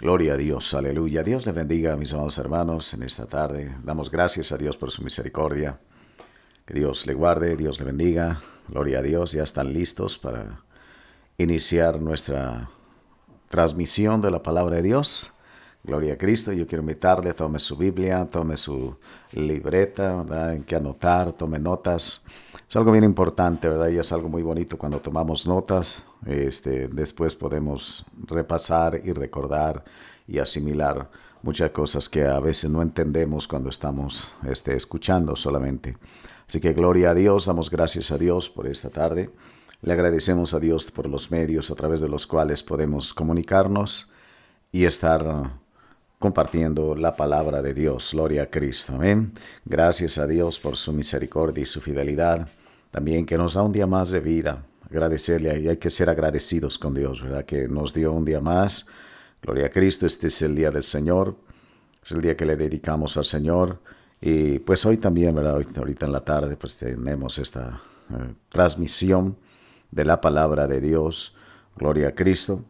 Gloria a Dios, aleluya. Dios le bendiga mis amados hermanos en esta tarde. Damos gracias a Dios por su misericordia. Que Dios le guarde, Dios le bendiga. Gloria a Dios, ya están listos para iniciar nuestra transmisión de la palabra de Dios. Gloria a Cristo. Yo quiero invitarle, tome su Biblia, tome su libreta, en que anotar, tome notas. Es algo bien importante, ¿verdad? Y es algo muy bonito cuando tomamos notas. Este, después podemos repasar y recordar y asimilar muchas cosas que a veces no entendemos cuando estamos este, escuchando solamente. Así que gloria a Dios, damos gracias a Dios por esta tarde. Le agradecemos a Dios por los medios a través de los cuales podemos comunicarnos y estar compartiendo la palabra de Dios. Gloria a Cristo. Amén. Gracias a Dios por su misericordia y su fidelidad. También que nos da un día más de vida. Agradecerle y hay que ser agradecidos con Dios, ¿verdad? Que nos dio un día más. Gloria a Cristo. Este es el día del Señor. Es el día que le dedicamos al Señor. Y pues hoy también, ¿verdad? ahorita en la tarde, pues tenemos esta eh, transmisión de la palabra de Dios. Gloria a Cristo.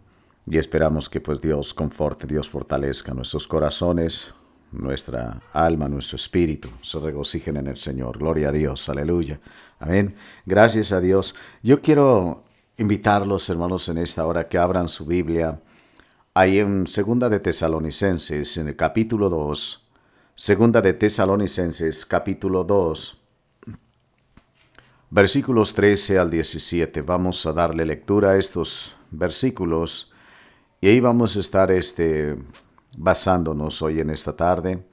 Y esperamos que pues Dios conforte, Dios fortalezca nuestros corazones, nuestra alma, nuestro espíritu, se regocijen en el Señor. Gloria a Dios, aleluya. Amén. Gracias a Dios. Yo quiero invitarlos, hermanos, en esta hora que abran su Biblia. Ahí en Segunda de Tesalonicenses, en el capítulo 2. Segunda de Tesalonicenses, capítulo 2. Versículos 13 al 17. Vamos a darle lectura a estos versículos y ahí vamos a estar este, basándonos hoy en esta tarde,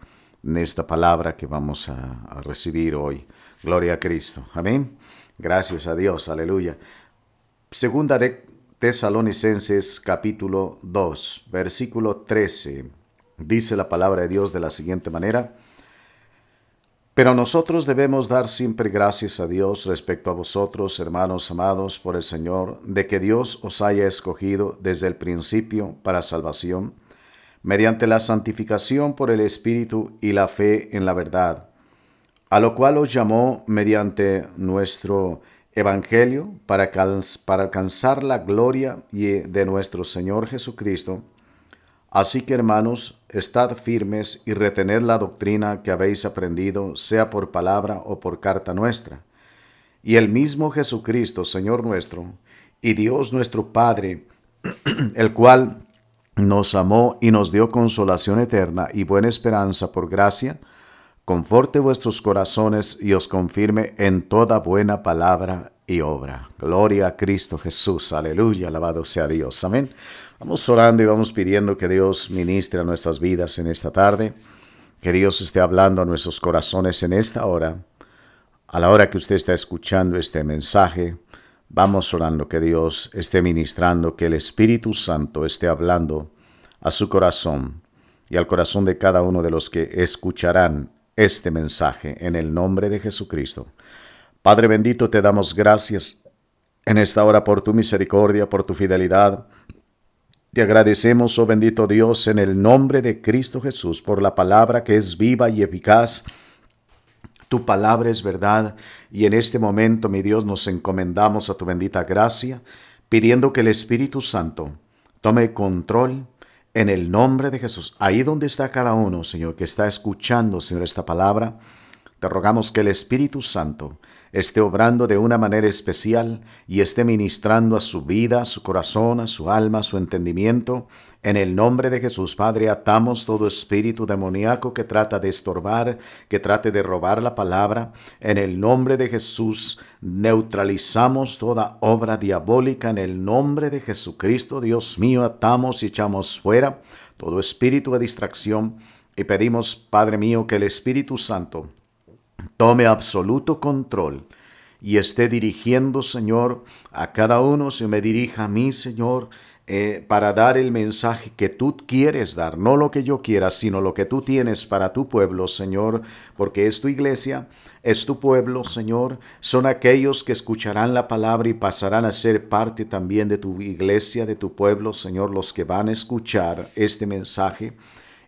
en esta palabra que vamos a, recibir hoy. Gloria a Cristo. Amén. Gracias a Dios. Aleluya. Segunda de Tesalonicenses capítulo 2, versículo 13. Dice la palabra de Dios de la siguiente manera. Pero nosotros debemos dar siempre gracias a Dios respecto a vosotros, hermanos amados por el Señor, de que Dios os haya escogido desde el principio para salvación, mediante la santificación por el Espíritu y la fe en la verdad, a lo cual os llamó mediante nuestro Evangelio para, para alcanzar la gloria de nuestro Señor Jesucristo, Así que hermanos, estad firmes y retened la doctrina que habéis aprendido, sea por palabra o por carta nuestra. Y el mismo Jesucristo, Señor nuestro, y Dios nuestro Padre, el cual nos amó y nos dio consolación eterna y buena esperanza por gracia, conforte vuestros corazones y os confirme en toda buena palabra y obra. Gloria a Cristo Jesús, aleluya, alabado sea Dios. Amén. Vamos orando y vamos pidiendo que Dios ministre a nuestras vidas en esta tarde, que Dios esté hablando a nuestros corazones en esta hora. A la hora que usted está escuchando este mensaje, vamos orando que Dios esté ministrando, que el Espíritu Santo esté hablando a su corazón y al corazón de cada uno de los que escucharán este mensaje en el nombre de Jesucristo. Padre bendito, te damos gracias en esta hora por tu misericordia, por tu fidelidad, te agradecemos, oh bendito Dios, en el nombre de Cristo Jesús, por la palabra que es viva y eficaz. Tu palabra es verdad y en este momento, mi Dios, nos encomendamos a tu bendita gracia, pidiendo que el Espíritu Santo tome control en el nombre de Jesús. Ahí donde está cada uno, Señor, que está escuchando, Señor, esta palabra, te rogamos que el Espíritu Santo esté obrando de una manera especial y esté ministrando a su vida, a su corazón, a su alma, a su entendimiento. En el nombre de Jesús, Padre, atamos todo espíritu demoníaco que trata de estorbar, que trate de robar la palabra. En el nombre de Jesús, neutralizamos toda obra diabólica. En el nombre de Jesucristo, Dios mío, atamos y echamos fuera todo espíritu de distracción. Y pedimos, Padre mío, que el Espíritu Santo tome absoluto control y esté dirigiendo, Señor, a cada uno, se me dirija a mí, Señor, eh, para dar el mensaje que tú quieres dar, no lo que yo quiera, sino lo que tú tienes para tu pueblo, Señor, porque es tu iglesia, es tu pueblo, Señor, son aquellos que escucharán la palabra y pasarán a ser parte también de tu iglesia, de tu pueblo, Señor, los que van a escuchar este mensaje.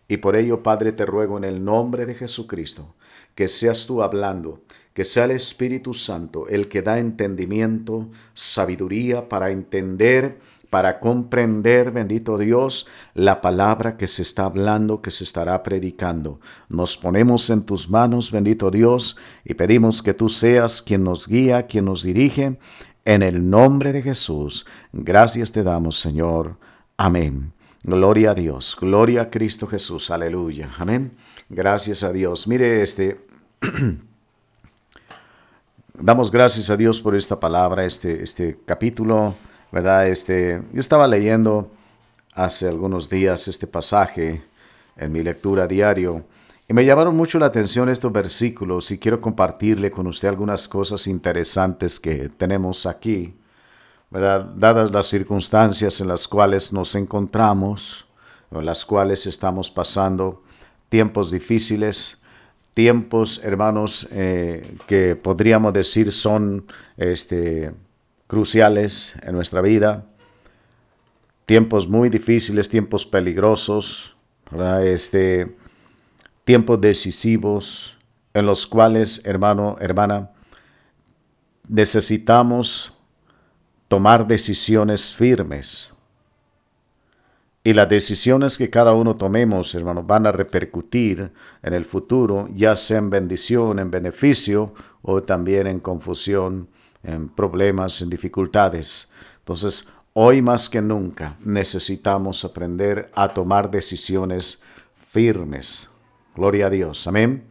Y por ello, Padre, te ruego en el nombre de Jesucristo, que seas tú hablando, que sea el Espíritu Santo el que da entendimiento, sabiduría para entender, para comprender, bendito Dios, la palabra que se está hablando, que se estará predicando. Nos ponemos en tus manos, bendito Dios, y pedimos que tú seas quien nos guía, quien nos dirige. En el nombre de Jesús, gracias te damos, Señor. Amén. Gloria a Dios, gloria a Cristo Jesús, aleluya. Amén. Gracias a Dios. Mire este... Damos gracias a Dios por esta palabra, este, este capítulo, ¿verdad? Este, yo estaba leyendo hace algunos días este pasaje en mi lectura diario y me llamaron mucho la atención estos versículos y quiero compartirle con usted algunas cosas interesantes que tenemos aquí, ¿verdad? Dadas las circunstancias en las cuales nos encontramos, en las cuales estamos pasando tiempos difíciles, tiempos, hermanos, eh, que podríamos decir son este, cruciales en nuestra vida, tiempos muy difíciles, tiempos peligrosos, este, tiempos decisivos en los cuales, hermano, hermana, necesitamos tomar decisiones firmes. Y las decisiones que cada uno tomemos, hermanos, van a repercutir en el futuro, ya sea en bendición, en beneficio o también en confusión, en problemas, en dificultades. Entonces, hoy más que nunca necesitamos aprender a tomar decisiones firmes. Gloria a Dios. Amén.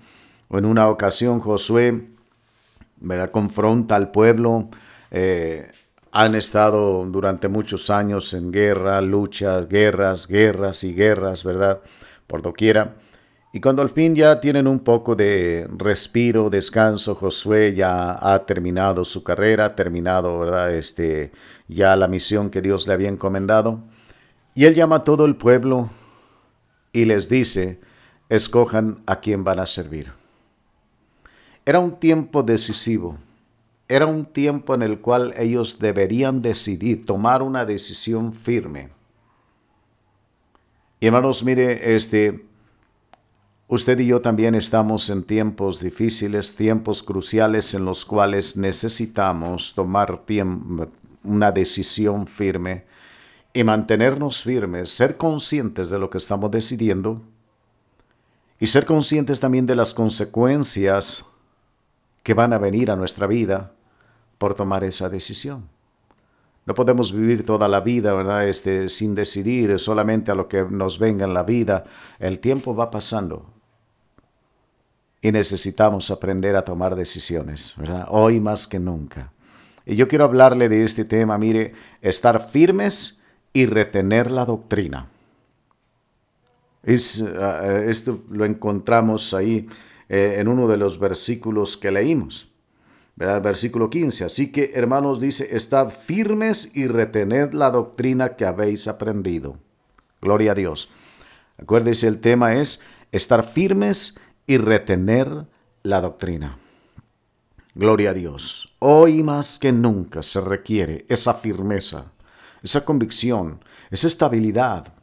En una ocasión Josué me confronta al pueblo. Eh, han estado durante muchos años en guerra, luchas, guerras, guerras y guerras, ¿verdad? Por doquiera. Y cuando al fin ya tienen un poco de respiro, descanso, Josué ya ha terminado su carrera, terminado, ¿verdad? Este, ya la misión que Dios le había encomendado. Y él llama a todo el pueblo y les dice, escojan a quién van a servir. Era un tiempo decisivo era un tiempo en el cual ellos deberían decidir, tomar una decisión firme. Y hermanos, mire, este, usted y yo también estamos en tiempos difíciles, tiempos cruciales en los cuales necesitamos tomar una decisión firme y mantenernos firmes, ser conscientes de lo que estamos decidiendo y ser conscientes también de las consecuencias que van a venir a nuestra vida por tomar esa decisión. No podemos vivir toda la vida. Este, sin decidir solamente a lo que nos venga en la vida. El tiempo va pasando y necesitamos aprender a tomar decisiones, ¿verdad? Hoy más que nunca. Y yo quiero hablarle de este tema, mire, estar firmes y retener la doctrina. Es, eh, esto lo encontramos ahí eh, en uno de los versículos que leímos. El versículo 15. Así que, hermanos, dice, estad firmes y retened la doctrina que habéis aprendido. Gloria a Dios. Acuérdense, el tema es estar firmes y retener la doctrina. Gloria a Dios. Hoy más que nunca se requiere esa firmeza, esa convicción, esa estabilidad.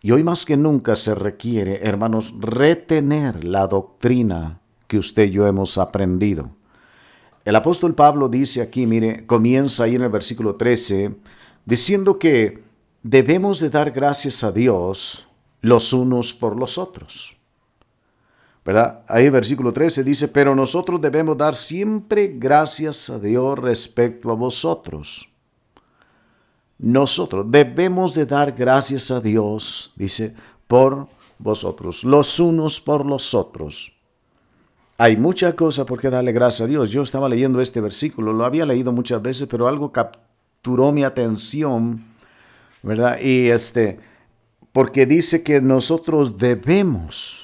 Y hoy más que nunca se requiere, hermanos, retener la doctrina que usted y yo hemos aprendido. El apóstol Pablo dice aquí, mire, comienza ahí en el versículo 13, diciendo que debemos de dar gracias a Dios los unos por los otros. ¿Verdad? Ahí versículo 13 dice, pero nosotros debemos dar siempre gracias a Dios respecto a vosotros. Nosotros debemos de dar gracias a Dios, dice, por vosotros, los unos por los otros. Hay mucha cosa por qué darle gracias a Dios. Yo estaba leyendo este versículo, lo había leído muchas veces, pero algo capturó mi atención, ¿verdad? Y este, porque dice que nosotros debemos,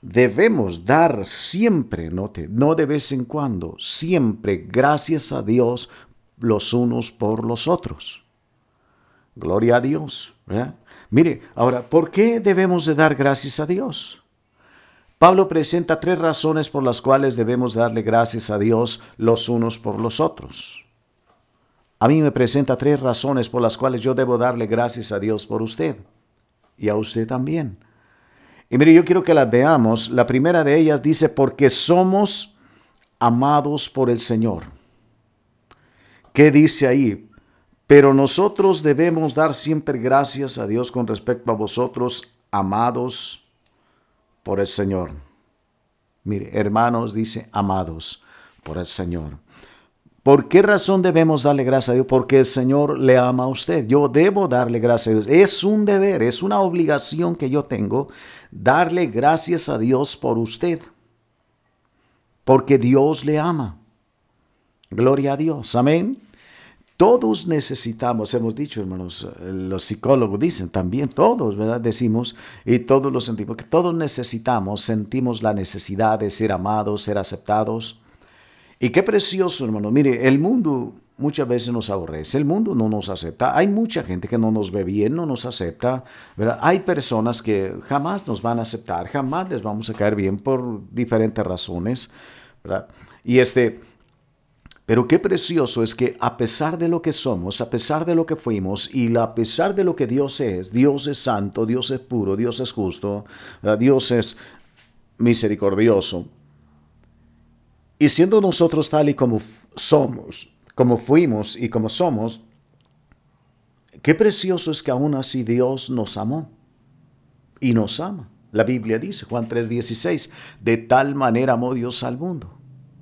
debemos dar siempre, note, no de vez en cuando, siempre gracias a Dios los unos por los otros. Gloria a Dios. Mire, ahora, ¿por qué debemos de dar gracias a Dios? Pablo presenta tres razones por las cuales debemos darle gracias a Dios los unos por los otros. A mí me presenta tres razones por las cuales yo debo darle gracias a Dios por usted y a usted también. Y mire, yo quiero que las veamos. La primera de ellas dice, porque somos amados por el Señor. ¿Qué dice ahí? Pero nosotros debemos dar siempre gracias a Dios con respecto a vosotros, amados por el Señor. Mire, hermanos, dice, amados por el Señor. ¿Por qué razón debemos darle gracias a Dios? Porque el Señor le ama a usted. Yo debo darle gracias a Dios. Es un deber, es una obligación que yo tengo darle gracias a Dios por usted. Porque Dios le ama. Gloria a Dios. Amén. Todos necesitamos, hemos dicho, hermanos, los psicólogos dicen también, todos, ¿verdad? Decimos, y todos lo sentimos, que todos necesitamos, sentimos la necesidad de ser amados, ser aceptados. Y qué precioso, hermano. Mire, el mundo muchas veces nos aborrece, el mundo no nos acepta. Hay mucha gente que no nos ve bien, no nos acepta. Hay personas que jamás nos van a aceptar, jamás les vamos a caer bien por diferentes razones. Y este, pero qué precioso es que a pesar de lo que somos, a pesar de lo que fuimos y a pesar de lo que Dios es, Dios es santo, Dios es puro, Dios es justo, Dios es misericordioso. Y siendo nosotros tal y como somos, como fuimos y como somos, qué precioso es que aún así Dios nos amó y nos ama. La Biblia dice, Juan 3:16, de tal manera amó Dios al mundo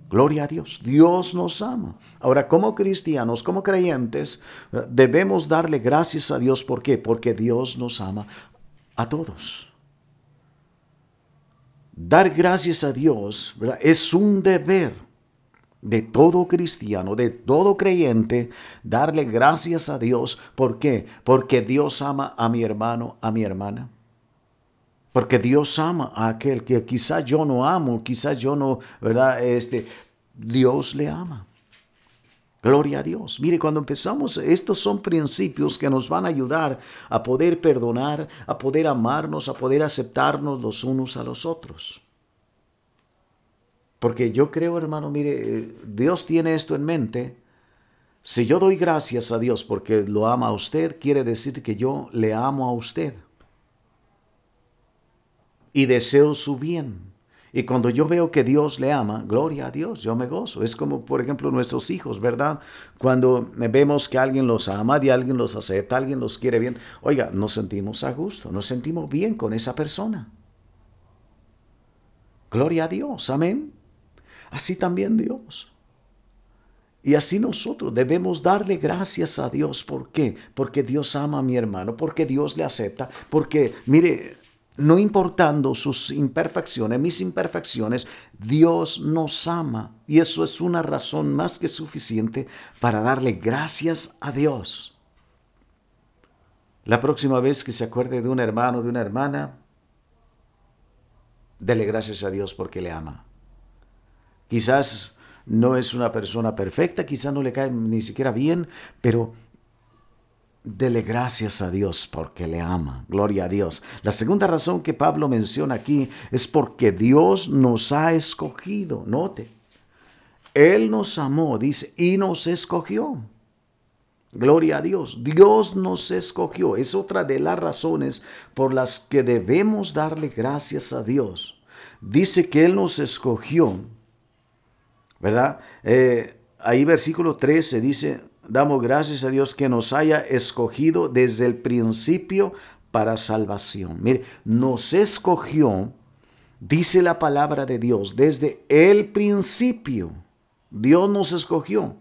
Gloria a Dios. Dios nos ama. Ahora, como cristianos, como creyentes, eh, debemos darle gracias a Dios. ¿Por qué? Porque Dios nos ama a todos. Dar gracias a Dios es un deber de todo cristiano, de todo creyente, darle gracias a Dios. ¿Por qué? Porque Dios ama a mi hermano, a mi hermana. Porque Dios ama a aquel que quizás yo no amo, quizás yo no, ¿verdad? Este, Dios le ama. Gloria a Dios. Mire, cuando empezamos, estos son principios que nos van a ayudar a poder perdonar, a poder amarnos, a poder aceptarnos los unos a los otros. Porque yo creo, hermano, mire, Dios tiene esto en mente. Si yo doy gracias a Dios porque lo ama a usted, quiere decir que yo le amo a usted y deseo su bien. Y cuando yo veo que Dios le ama, gloria a Dios, yo me gozo. Es como, por ejemplo, nuestros hijos, ¿verdad? Cuando vemos que alguien los ama, y alguien los acepta, alguien los quiere bien, oiga, nos sentimos a gusto, nos sentimos bien con esa persona. Gloria a Dios, amén. Así también Dios. Y así nosotros debemos darle gracias a Dios. ¿Por qué? Porque Dios ama a mi hermano, porque Dios le acepta, porque, mire, no importando sus imperfecciones, mis imperfecciones, Dios nos ama. Y eso es una razón más que suficiente para darle gracias a Dios. La próxima vez que se acuerde de un hermano, de una hermana, dele gracias a Dios porque le ama. Quizás no es una persona perfecta, quizás no le cae ni siquiera bien, pero Dele gracias a Dios porque le ama. Gloria a Dios. La segunda razón que Pablo menciona aquí es porque Dios nos ha escogido. Note. Él nos amó, dice, y nos escogió. Gloria a Dios. Dios nos escogió. Es otra de las razones por las que debemos darle gracias a Dios. Dice que Él nos escogió. ¿Verdad? Eh, ahí versículo 13 dice, damos gracias a Dios que nos haya escogido desde el principio para salvación. Mire, nos escogió, dice la palabra de Dios, desde el principio. Dios nos escogió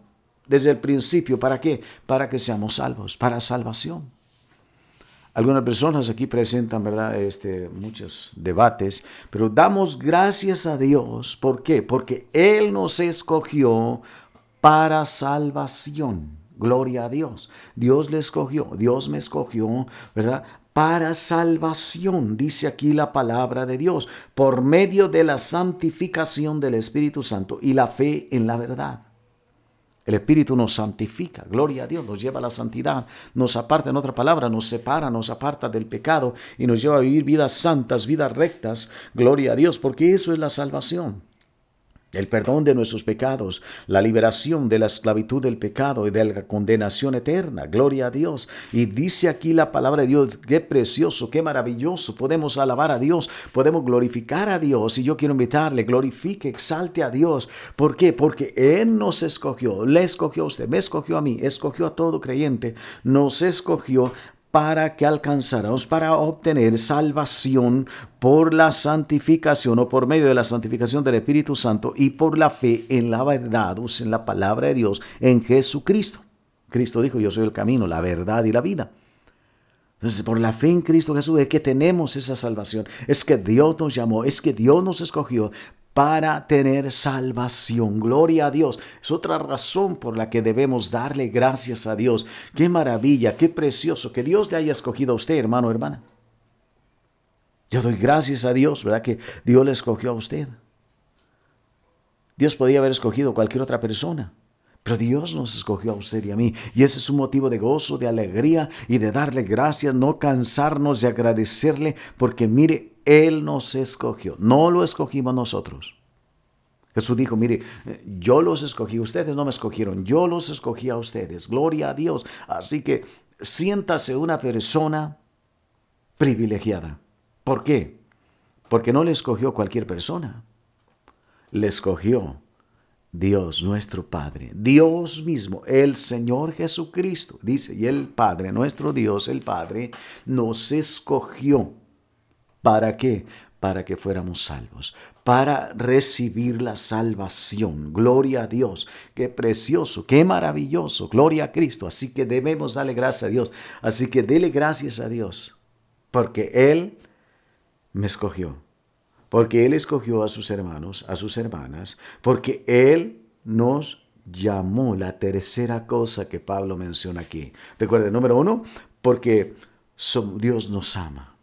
desde el principio. ¿Para qué? Para que seamos salvos, para salvación. Algunas personas aquí presentan, ¿verdad? Este, muchos debates, pero damos gracias a Dios. ¿Por qué? Porque Él nos escogió para salvación. Gloria a Dios. Dios le escogió, Dios me escogió, ¿verdad? Para salvación, dice aquí la palabra de Dios, por medio de la santificación del Espíritu Santo y la fe en la verdad. El Espíritu nos santifica, gloria a Dios, nos lleva a la santidad, nos aparta, en otra palabra, nos separa, nos aparta del pecado y nos lleva a vivir vidas santas, vidas rectas, gloria a Dios, porque eso es la salvación. El perdón de nuestros pecados, la liberación de la esclavitud del pecado y de la condenación eterna. Gloria a Dios. Y dice aquí la palabra de Dios, qué precioso, qué maravilloso. Podemos alabar a Dios, podemos glorificar a Dios. Y yo quiero invitarle, glorifique, exalte a Dios. ¿Por qué? Porque Él nos escogió, le escogió a usted, me escogió a mí, escogió a todo creyente, nos escogió para que alcanzáramos, para obtener salvación por la santificación o por medio de la santificación del Espíritu Santo y por la fe en la verdad, o en la palabra de Dios, en Jesucristo. Cristo dijo, yo soy el camino, la verdad y la vida. Entonces, por la fe en Cristo Jesús es que tenemos esa salvación. Es que Dios nos llamó, es que Dios nos escogió para tener salvación. Gloria a Dios. Es otra razón por la que debemos darle gracias a Dios. Qué maravilla, qué precioso que Dios le haya escogido a usted, hermano, hermana. Yo doy gracias a Dios, ¿verdad? Que Dios le escogió a usted. Dios podía haber escogido a cualquier otra persona. Pero Dios nos escogió a usted y a mí. Y ese es un motivo de gozo, de alegría y de darle gracias, no cansarnos de agradecerle, porque mire, Él nos escogió, no lo escogimos nosotros. Jesús dijo, mire, yo los escogí, ustedes no me escogieron, yo los escogí a ustedes. Gloria a Dios. Así que siéntase una persona privilegiada. ¿Por qué? Porque no le escogió cualquier persona. Le escogió Dios nuestro Padre, Dios mismo, el Señor Jesucristo, dice, y el Padre, nuestro Dios, el Padre, nos escogió. ¿Para qué? Para que fuéramos salvos, para recibir la salvación. Gloria a Dios, qué precioso, qué maravilloso, gloria a Cristo. Así que debemos darle gracias a Dios. Así que dele gracias a Dios, porque Él me escogió porque Él escogió a sus hermanos, a sus hermanas, porque Él nos llamó, la tercera cosa que Pablo menciona aquí. Recuerden, número uno, porque Dios nos ama.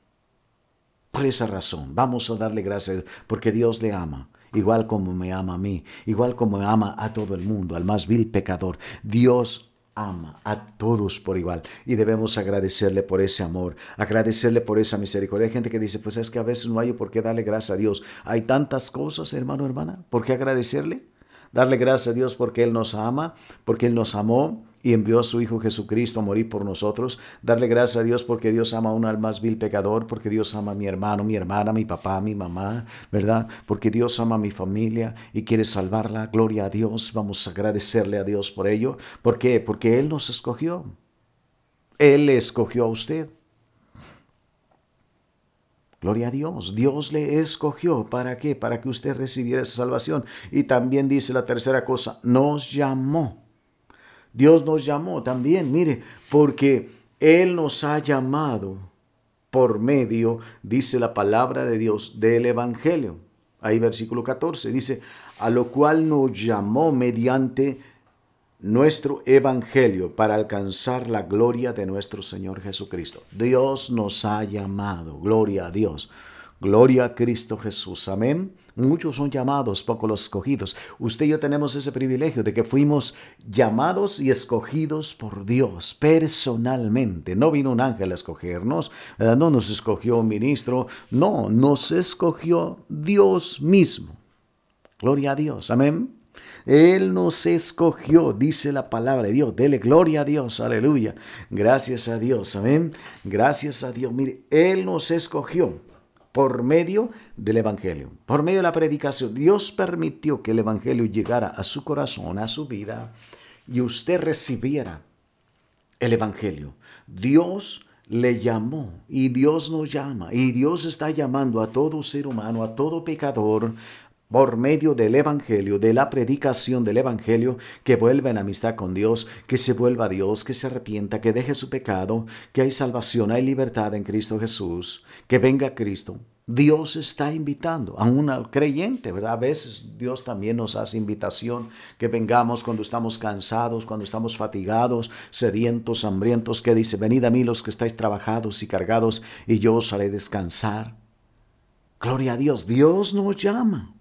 Por esa razón, vamos a darle gracias, porque Dios le ama igual como me ama a mí, igual como ama a todo el mundo, al más vil pecador. Dios ama a todos por igual y debemos agradecerle por ese amor, agradecerle por esa misericordia. Hay gente que dice, pues es que a veces no hay por qué darle gracias a Dios. Hay tantas cosas, hermano, hermana, ¿por qué agradecerle? Darle gracias a Dios porque Él nos ama, porque Él nos amó, y envió a su Hijo Jesucristo a morir por nosotros. Darle gracias a Dios porque Dios ama a un alma más vil pecador, porque Dios ama a mi hermano, mi hermana, mi papá, mi mamá, ¿verdad? Porque Dios ama a mi familia y quiere salvarla. Gloria a Dios. Vamos a agradecerle a Dios por ello. ¿Por qué? Porque Él nos escogió. Él le escogió a usted. Gloria a Dios. Dios le escogió. ¿Para qué? Para que usted recibiera esa salvación. Y también dice la tercera cosa, nos llamó. Dios nos llamó también, mire, porque Él nos ha llamado por medio, dice la palabra de Dios, del Evangelio. Ahí versículo 14 dice, a lo cual nos llamó mediante nuestro Evangelio para alcanzar la gloria de nuestro Señor Jesucristo. Dios nos ha llamado, gloria a Dios, gloria a Cristo Jesús, amén. Muchos son llamados, pocos los escogidos. Usted y yo tenemos ese privilegio de que fuimos llamados y escogidos por Dios personalmente. No vino un ángel a escogernos, no nos escogió un ministro, no, nos escogió Dios mismo. Gloria a Dios, amén. Él nos escogió, dice la palabra de Dios. Dele gloria a Dios, aleluya. Gracias a Dios, amén. Gracias a Dios. Mire, Él nos escogió por medio del Evangelio, por medio de la predicación. Dios permitió que el Evangelio llegara a su corazón, a su vida, y usted recibiera el Evangelio. Dios le llamó y Dios nos llama y Dios está llamando a todo ser humano, a todo pecador, por medio del Evangelio, de la predicación del Evangelio, que vuelva en amistad con Dios, que se vuelva a Dios, que se arrepienta, que deje su pecado, que hay salvación, hay libertad en Cristo Jesús, que venga Cristo. Dios está invitando a un creyente, ¿verdad? A veces Dios también nos hace invitación que vengamos cuando estamos cansados, cuando estamos fatigados, sedientos, hambrientos, que dice, venid a mí los que estáis trabajados y cargados, y yo os haré descansar. Gloria a Dios, Dios nos llama.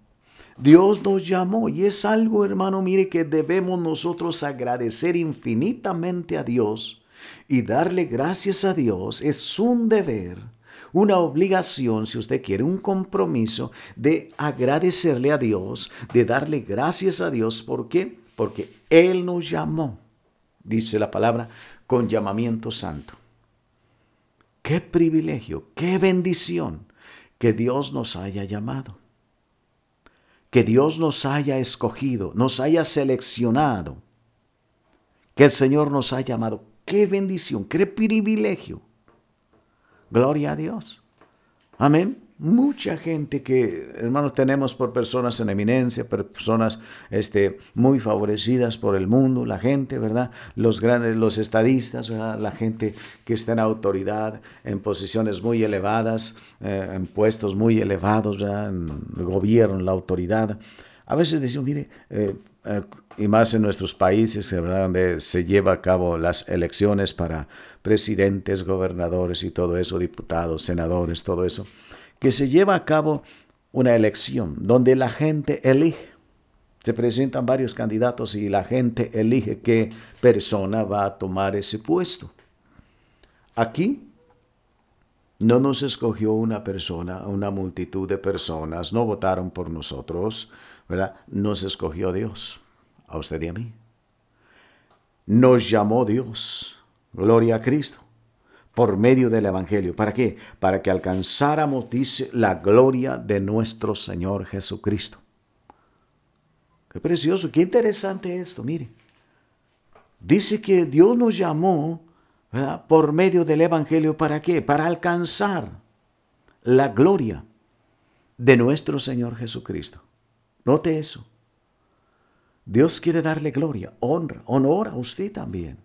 Dios nos llamó y es algo, hermano, mire, que debemos nosotros agradecer infinitamente a Dios y darle gracias a Dios. Es un deber, una obligación, si usted quiere, un compromiso de agradecerle a Dios, de darle gracias a Dios. ¿Por qué? Porque Él nos llamó, dice la palabra, con llamamiento santo. Qué privilegio, qué bendición que Dios nos haya llamado, que Dios nos haya escogido, nos haya seleccionado, que el Señor nos haya llamado. Qué bendición, qué privilegio. Gloria a Dios. Amén mucha gente que, hermanos, tenemos por personas en eminencia, personas este, muy favorecidas por el mundo, la gente, ¿verdad? Los grandes, los estadistas, ¿verdad? La gente que está en autoridad, en posiciones muy elevadas, eh, en puestos muy elevados, ¿verdad? En el gobierno, la autoridad. A veces decimos, mire, eh, eh, y más en nuestros países, ¿verdad? Donde se lleva a cabo las elecciones para presidentes, gobernadores y todo eso, diputados, senadores, todo eso que se lleva a cabo una elección donde la gente elige. Se presentan varios candidatos y la gente elige qué persona va a tomar ese puesto. Aquí no nos escogió una persona, una multitud de personas, no votaron por nosotros, ¿verdad? Nos escogió Dios, a usted y a mí. Nos llamó Dios. Gloria a Cristo por medio del Evangelio. ¿Para qué? Para que alcanzáramos, dice, la gloria de nuestro Señor Jesucristo. Qué precioso, qué interesante esto, mire. Dice que Dios nos llamó por medio del Evangelio. ¿Para qué? Para alcanzar la gloria de nuestro Señor Jesucristo. Note eso. Dios quiere darle gloria, honra, honor a usted también.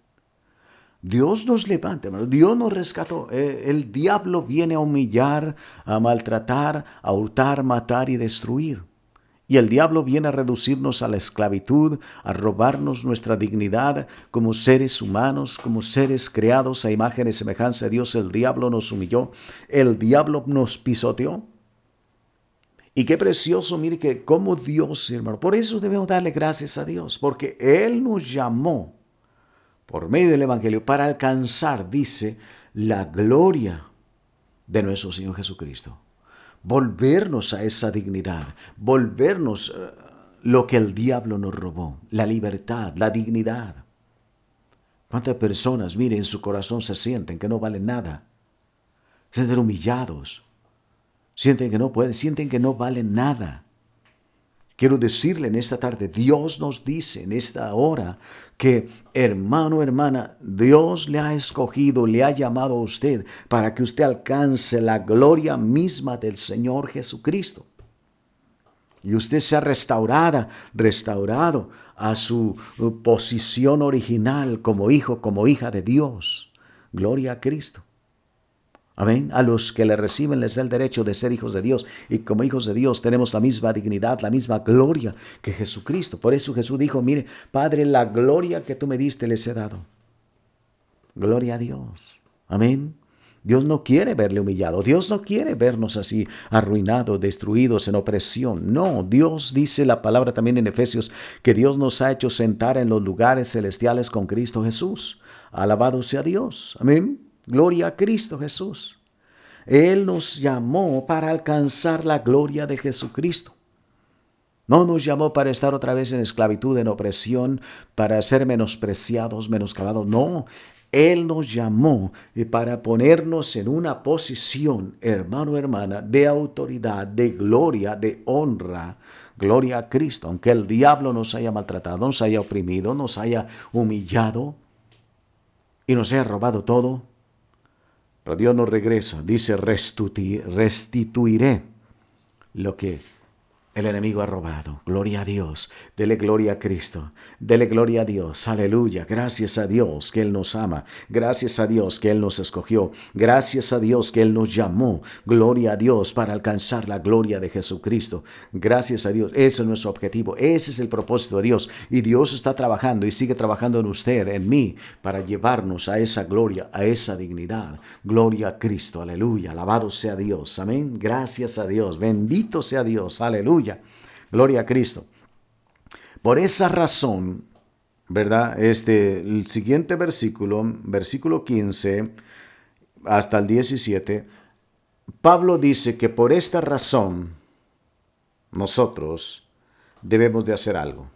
Dios nos levanta, Dios nos rescató. Eh, el diablo viene a humillar, a maltratar, a hurtar, matar y destruir. Y el diablo viene a reducirnos a la esclavitud, a robarnos nuestra dignidad como seres humanos, como seres creados a imagen y semejanza de Dios. El diablo nos humilló, el diablo nos pisoteó. Y qué precioso, mire que como Dios, hermano, por eso debemos darle gracias a Dios, porque Él nos llamó por medio del Evangelio para alcanzar, dice, la gloria de nuestro Señor Jesucristo. Volvernos a esa dignidad, volvernos eh, lo que el diablo nos robó, la libertad, la dignidad. ¿Cuántas personas, miren, en su corazón se sienten que no valen nada? Se sienten humillados, sienten que no pueden, sienten que no valen nada. Quiero decirle en esta tarde, Dios nos dice en esta hora que hermano, hermana, Dios le ha escogido, le ha llamado a usted para que usted alcance la gloria misma del Señor Jesucristo. Y usted sea restaurada, restaurado a su posición original como hijo, como hija de Dios. Gloria a Cristo. Amén. A los que le reciben les da el derecho de ser hijos de Dios. Y como hijos de Dios tenemos la misma dignidad, la misma gloria que Jesucristo. Por eso Jesús dijo, mire, Padre, la gloria que tú me diste les he dado. Gloria a Dios. Amén. Dios no quiere verle humillado. Dios no quiere vernos así arruinados, destruidos, en opresión. No, Dios dice la palabra también en Efesios que Dios nos ha hecho sentar en los lugares celestiales con Cristo Jesús. Alabado sea Dios. Amén. Gloria a Cristo Jesús. Él nos llamó para alcanzar la gloria de Jesucristo. No nos llamó para estar otra vez en esclavitud, en opresión, para ser menospreciados, menoscabados. No, Él nos llamó para ponernos en una posición, hermano, hermana, de autoridad, de gloria, de honra. Gloria a Cristo, aunque el diablo nos haya maltratado, nos haya oprimido, nos haya humillado y nos haya robado todo. Pero Dios nos regresa, dice, restituiré lo que el enemigo ha robado. Gloria a Dios. Dele gloria a Cristo. Dele gloria a Dios. Aleluya. Gracias a Dios que Él nos ama. Gracias a Dios que Él nos escogió. Gracias a Dios que Él nos llamó. Gloria a Dios para alcanzar la gloria de Jesucristo. Gracias a Dios. Ese es nuestro objetivo. Ese es el propósito de Dios. Y Dios está trabajando y sigue trabajando en usted, en mí, para llevarnos a esa gloria, a esa dignidad. Gloria a Cristo. Aleluya. Alabado sea Dios. Amén. Gracias a Dios. Bendito sea Dios. Aleluya. Gloria a Cristo. Por esa razón, ¿verdad? Este, el siguiente versículo, versículo 15 hasta el 17, Pablo dice que por esta razón nosotros debemos de hacer algo.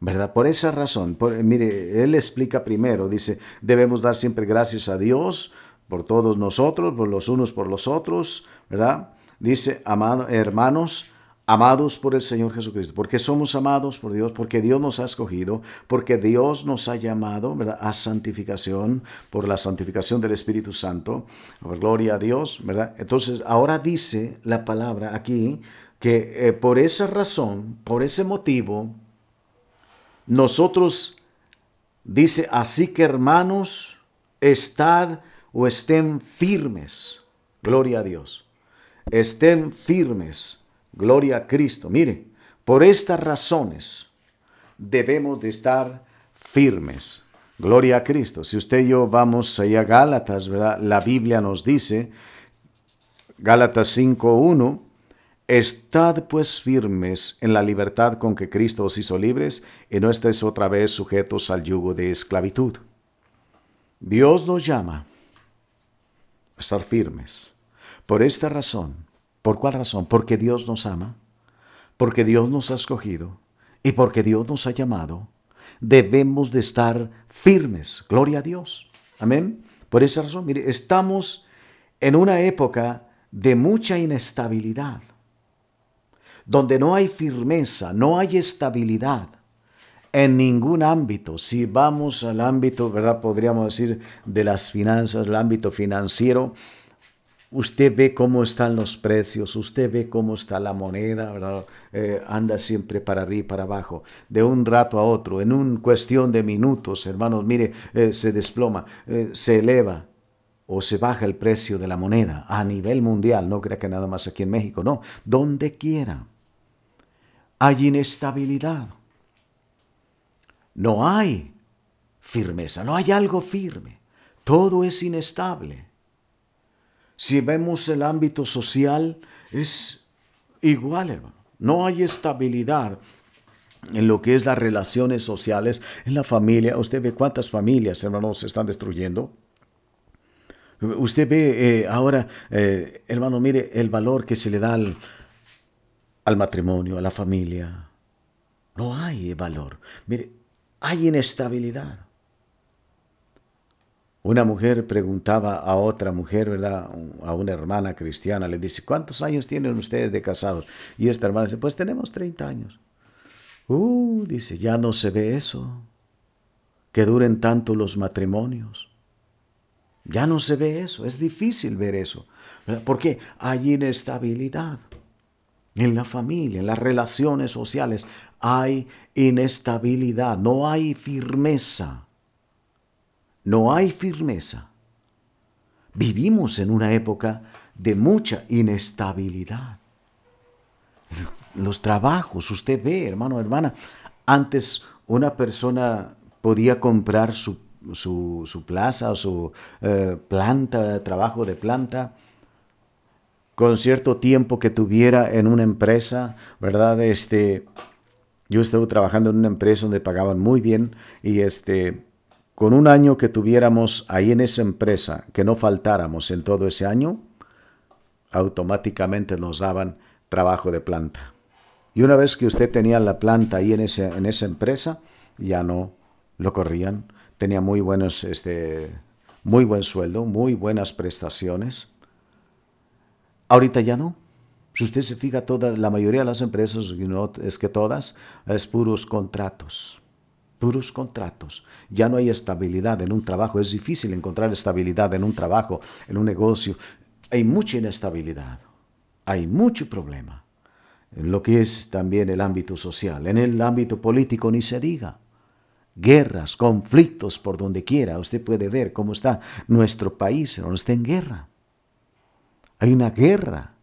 ¿Verdad? Por esa razón, mire, él explica primero, dice, debemos dar siempre gracias a Dios por todos nosotros, por los unos por los otros, ¿verdad? Dice, amado, hermanos, amados por el Señor Jesucristo, porque somos amados por Dios, porque Dios nos ha escogido, porque Dios nos ha llamado ¿verdad? a santificación, por la santificación del Espíritu Santo, gloria a Dios, ¿verdad? Entonces, ahora dice la palabra aquí que eh, por esa razón, por ese motivo, nosotros, dice, así que hermanos, estad o estén firmes. Gloria a Dios. Estén firmes. Gloria a Cristo. Mire, por estas razones debemos de estar firmes. Gloria a Cristo. Si usted y yo vamos allá a Gálatas, ¿verdad? La Biblia nos dice, Gálatas 5.1, Estad pues firmes en la libertad con que Cristo os hizo libres y no estéis otra vez sujetos al yugo de esclavitud. Dios nos llama a estar firmes. Por esta razón, ¿por cuál razón? Porque Dios nos ama, porque Dios nos ha escogido y porque Dios nos ha llamado. Debemos de estar firmes. Gloria a Dios. Amén. Por esa razón, mire, estamos en una época de mucha inestabilidad donde no hay firmeza, no hay estabilidad en ningún ámbito. Si vamos al ámbito, ¿verdad? Podríamos decir de las finanzas, el ámbito financiero, usted ve cómo están los precios, usted ve cómo está la moneda, ¿verdad? Eh, anda siempre para arriba y para abajo, de un rato a otro, en una cuestión de minutos, hermanos, mire, eh, se desploma, eh, se eleva o se baja el precio de la moneda a nivel mundial, no crea que nada más aquí en México, no, donde quiera hay inestabilidad. No hay firmeza, no hay algo firme. Todo es inestable. Si vemos el ámbito social, es igual, hermano. No hay estabilidad en lo que es las relaciones sociales, en la familia. Usted ve cuántas familias, hermanos, se están destruyendo. Usted ve eh, ahora, eh, hermano, mire el valor que se le da al, al matrimonio, a la familia. No hay valor. Mire, hay inestabilidad. Una mujer preguntaba a otra mujer, ¿verdad? A una hermana cristiana, le dice, ¿cuántos años tienen ustedes de casados? Y esta hermana dice, pues tenemos 30 años. Uh, dice, ya no se ve eso, que duren tanto los matrimonios. Ya no se ve eso, es difícil ver eso. ¿Por qué? Hay inestabilidad. En la familia, en las relaciones sociales, hay inestabilidad, no hay firmeza. No hay firmeza. Vivimos en una época de mucha inestabilidad. Los trabajos, usted ve, hermano, hermana, antes una persona podía comprar su, plaza o su eh, planta, trabajo de planta, con cierto tiempo que tuviera en una empresa, ¿verdad? Este, yo estuve trabajando en una empresa donde pagaban muy bien y este, con un año que tuviéramos ahí en esa empresa, que no faltáramos en todo ese año, automáticamente nos daban trabajo de planta. Y una vez que usted tenía la planta ahí en, ese, en esa empresa, ya no lo corrían. Tenía muy buenos, este, muy buen sueldo, muy buenas prestaciones. Ahorita ya no. Si usted se fija, toda, la mayoría de las empresas, es que todas, es puros contratos. Puros contratos. Ya no hay estabilidad en un trabajo. Es difícil encontrar estabilidad en un trabajo, en un negocio. Hay mucha inestabilidad. Hay mucho problema. En lo que es también el ámbito social. En el ámbito político ni se diga guerras, conflictos por donde quiera. Usted puede ver cómo está nuestro país, no está en guerra. Hay una guerra.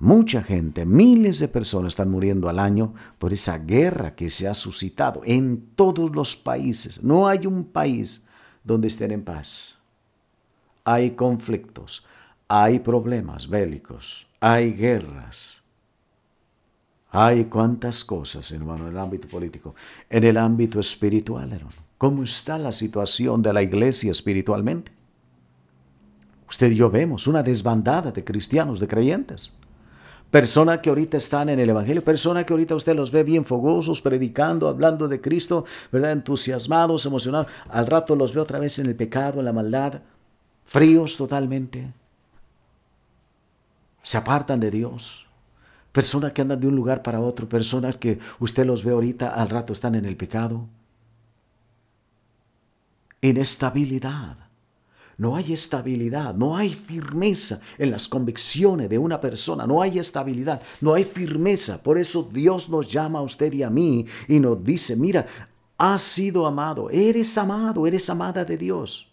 Mucha gente, miles de personas están muriendo al año por esa guerra que se ha suscitado en todos los países. No hay un país donde estén en paz. Hay conflictos, hay problemas bélicos, hay guerras. Hay cuantas cosas, hermano, en el ámbito político, en el ámbito espiritual, hermano. ¿Cómo está la situación de la iglesia espiritualmente? Usted y yo vemos una desbandada de cristianos, de creyentes. Personas que ahorita están en el Evangelio, personas que ahorita usted los ve bien fogosos, predicando, hablando de Cristo, ¿verdad? Entusiasmados, emocionados. Al rato los ve otra vez en el pecado, en la maldad, fríos totalmente. Se apartan de Dios. Personas que andan de un lugar para otro, personas que usted los ve ahorita, al rato están en el pecado. Inestabilidad no hay estabilidad, no hay firmeza en las convicciones de una persona, no hay estabilidad, no hay firmeza. Por eso Dios nos llama a usted y a mí y nos dice, mira, has sido amado, eres amado, eres amada de Dios.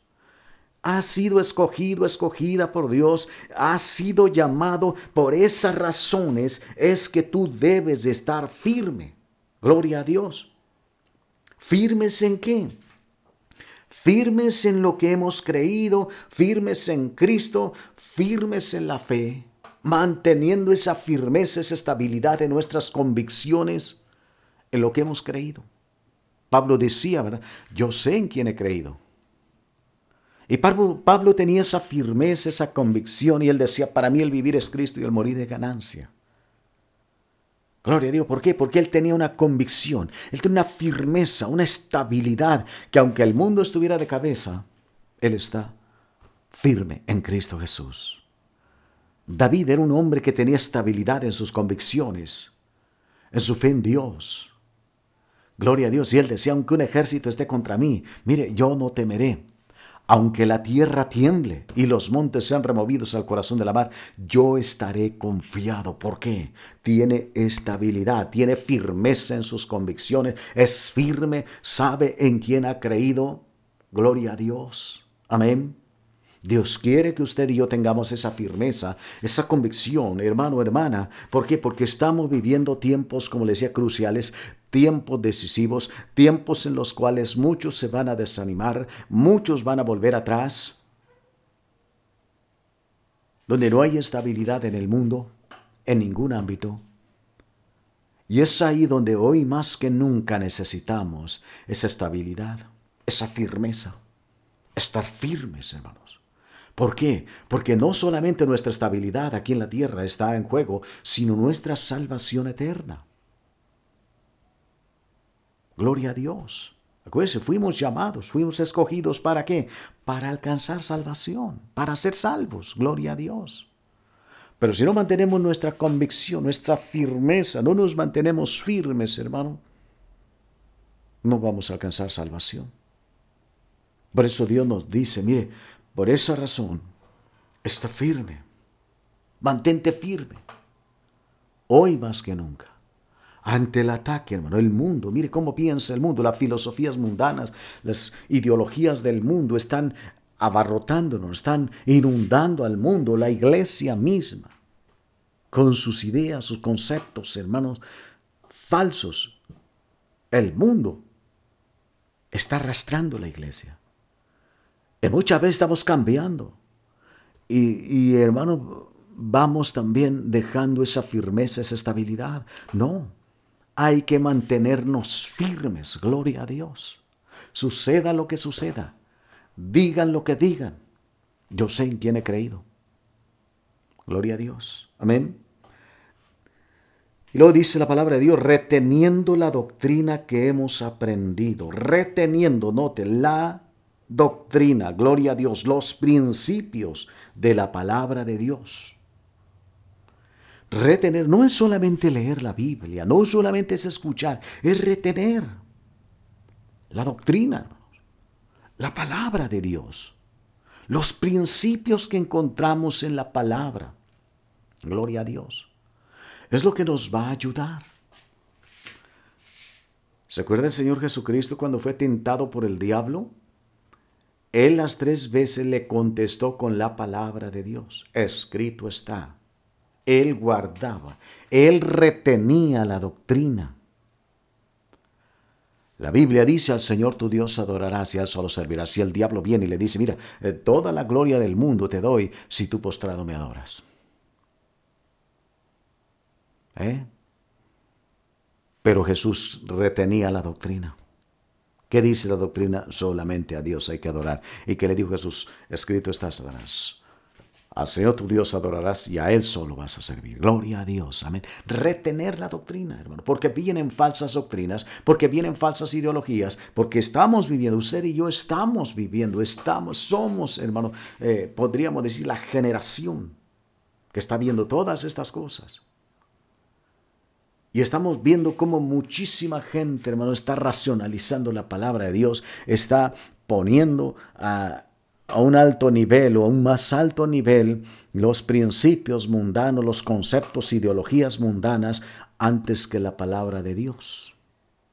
Has sido escogido, escogida por Dios, has sido llamado. Por esas razones es que tú debes de estar firme. Gloria a Dios. ¿Firmes en qué? Firmes en lo que hemos creído, firmes en Cristo, firmes en la fe, manteniendo esa firmeza, esa estabilidad de nuestras convicciones en lo que hemos creído. Pablo decía, ¿verdad? Yo sé en quién he creído. Y Pablo, Pablo tenía esa firmeza, esa convicción, y él decía, para mí el vivir es Cristo y el morir es ganancia. Gloria a Dios. ¿Por qué? Porque él tenía una convicción, él tenía una firmeza, una estabilidad, que aunque el mundo estuviera de cabeza, él está firme en Cristo Jesús. David era un hombre que tenía estabilidad en sus convicciones, en su fe en Dios. Gloria a Dios. Y él decía, aunque un ejército esté contra mí, mire, yo no temeré. Aunque la tierra tiemble y los montes sean removidos al corazón de la mar, yo estaré confiado. ¿Por qué? Tiene estabilidad, tiene firmeza en sus convicciones, es firme, sabe en quién ha creído. Gloria a Dios. Amén. Dios quiere que usted y yo tengamos esa firmeza, esa convicción, hermano, hermana. ¿Por qué? Porque estamos viviendo tiempos, como le decía, cruciales, tiempos decisivos, tiempos en los cuales muchos se van a desanimar, muchos van a volver atrás, donde no hay estabilidad en el mundo, en ningún ámbito. Y es ahí donde hoy más que nunca necesitamos esa estabilidad, esa firmeza, estar firmes, hermanos. ¿Por qué? Porque no solamente nuestra estabilidad aquí en la tierra está en juego, sino nuestra salvación eterna. Gloria a Dios. Acuérdense, fuimos llamados, fuimos escogidos para qué? Para alcanzar salvación, para ser salvos. Gloria a Dios. Pero si no mantenemos nuestra convicción, nuestra firmeza, no nos mantenemos firmes, hermano, no vamos a alcanzar salvación. Por eso Dios nos dice, mire, por esa razón, está firme, mantente firme, hoy más que nunca ante el ataque, hermano. El mundo, mire cómo piensa el mundo, las filosofías mundanas, las ideologías del mundo están abarrotándonos, están inundando al mundo, la iglesia misma, con sus ideas, sus conceptos, hermanos, falsos. El mundo está arrastrando la iglesia. Y muchas veces estamos cambiando. Y, y hermano, vamos también dejando esa firmeza, esa estabilidad. No, hay que mantenernos firmes, gloria a Dios. Suceda lo que suceda, digan lo que digan, yo sé en quién he creído. Gloria a Dios. Amén. Y luego dice la palabra de Dios, reteniendo la doctrina que hemos aprendido, reteniendo, note, la doctrina, gloria a Dios, los principios de la palabra de Dios. Retener no es solamente leer la Biblia, no solamente es escuchar, es retener la doctrina, la palabra de Dios, los principios que encontramos en la palabra. Gloria a Dios. Es lo que nos va a ayudar. ¿Se acuerda el Señor Jesucristo cuando fue tentado por el diablo? Él las tres veces le contestó con la palabra de Dios. Escrito está. Él guardaba, él retenía la doctrina. La Biblia dice al Señor tu Dios adorarás y a él solo servirás. Si el diablo viene y le dice, mira, eh, toda la gloria del mundo te doy si tú postrado me adoras. ¿Eh? Pero Jesús retenía la doctrina. ¿Qué dice la doctrina? Solamente a Dios hay que adorar. ¿Y qué le dijo Jesús? Escrito está, adorarás Al Señor tu Dios adorarás y a Él solo vas a servir. Gloria a Dios. Amén. Retener la doctrina, hermano. Porque vienen falsas doctrinas, porque vienen falsas ideologías, porque estamos viviendo, usted y yo estamos viviendo, estamos, somos, hermano, eh, podríamos decir la generación que está viendo todas estas cosas. Y estamos viendo cómo muchísima gente, hermano, está racionalizando la palabra de Dios, está poniendo a a un alto nivel o a un más alto nivel los principios mundanos, los conceptos, ideologías mundanas antes que la palabra de Dios.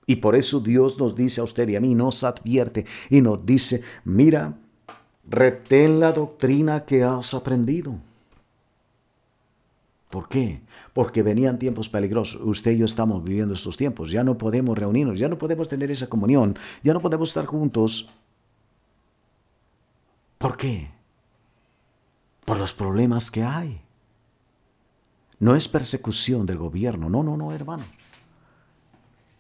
Y por eso Dios nos dice a usted y a mí, nos advierte y nos dice, mira, retén la doctrina que has aprendido. ¿Por qué? Porque venían tiempos peligrosos. Usted y yo estamos viviendo estos tiempos. Ya no podemos reunirnos, ya no podemos tener esa comunión, ya no podemos estar juntos ¿Por qué? Por los problemas que hay. No es persecución del gobierno, no, no, no, hermano.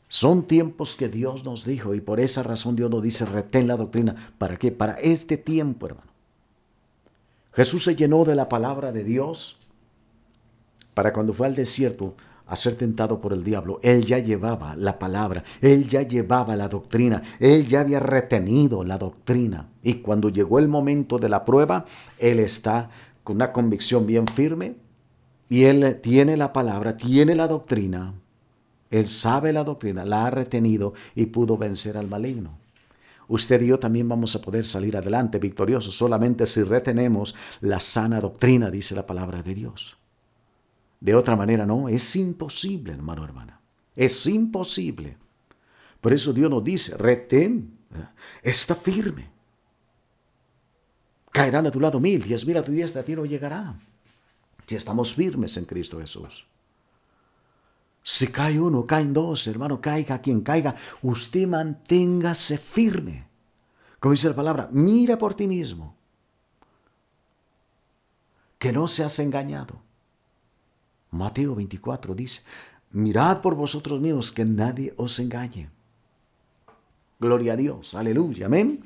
Son tiempos que Dios nos dijo y por esa razón Dios nos dice, retén la doctrina. ¿Para qué? Para este tiempo, hermano. Jesús se llenó de la palabra de Dios para cuando fue al desierto a ser tentado por el diablo, él ya llevaba la palabra, él ya llevaba la doctrina, él ya había retenido la doctrina. Y cuando llegó el momento de la prueba, él está con una convicción bien firme y él tiene la palabra, tiene la doctrina, él sabe la doctrina, la ha retenido y pudo vencer al maligno. Usted y yo también vamos a poder salir adelante victoriosos solamente si retenemos la sana doctrina, dice la palabra de Dios. De otra manera, no, es imposible, hermano, hermana. Es imposible. Por eso Dios nos dice, retén, está firme. Caerán a tu lado mil, diez mil a tu diestra, a ti no llegará. Si estamos firmes en Cristo Jesús. Si cae uno, caen dos, hermano, caiga quien caiga, usted manténgase firme. Como dice la palabra, mira por ti mismo. Que no seas engañado. Mateo 24 dice, mirad por vosotros mismos que nadie os engañe. Gloria a Dios, aleluya, amén.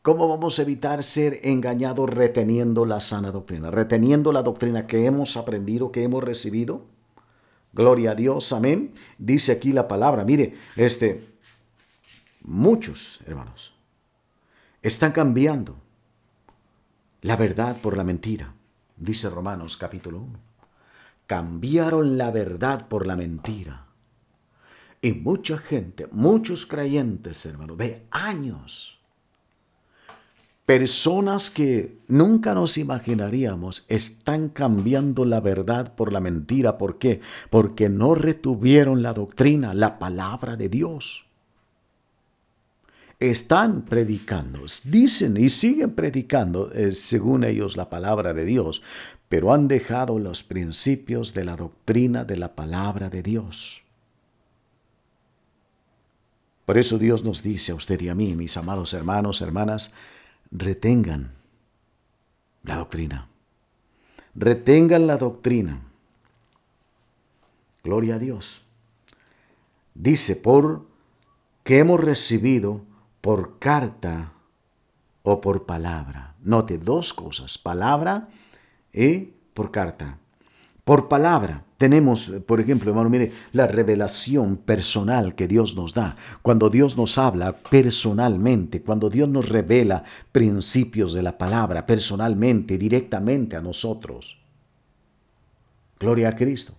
¿Cómo vamos a evitar ser engañados reteniendo la sana doctrina? Reteniendo la doctrina que hemos aprendido, que hemos recibido. Gloria a Dios, amén. Dice aquí la palabra, mire, este, muchos hermanos están cambiando la verdad por la mentira, dice Romanos capítulo 1 cambiaron la verdad por la mentira. Y mucha gente, muchos creyentes, hermano, de años, personas que nunca nos imaginaríamos, están cambiando la verdad por la mentira. ¿Por qué? Porque no retuvieron la doctrina, la palabra de Dios están predicando, dicen y siguen predicando, eh, según ellos, la palabra de Dios, pero han dejado los principios de la doctrina de la palabra de Dios. Por eso Dios nos dice a usted y a mí, mis amados hermanos, hermanas, retengan la doctrina. Retengan la doctrina. Gloria a Dios. Dice, por que hemos recibido por carta o por palabra. Note dos cosas, palabra y por carta. Por palabra tenemos, por ejemplo, hermano, mire, la revelación personal que Dios nos da. Cuando Dios nos habla personalmente, cuando Dios nos revela principios de la palabra personalmente, directamente a nosotros. Gloria a Cristo.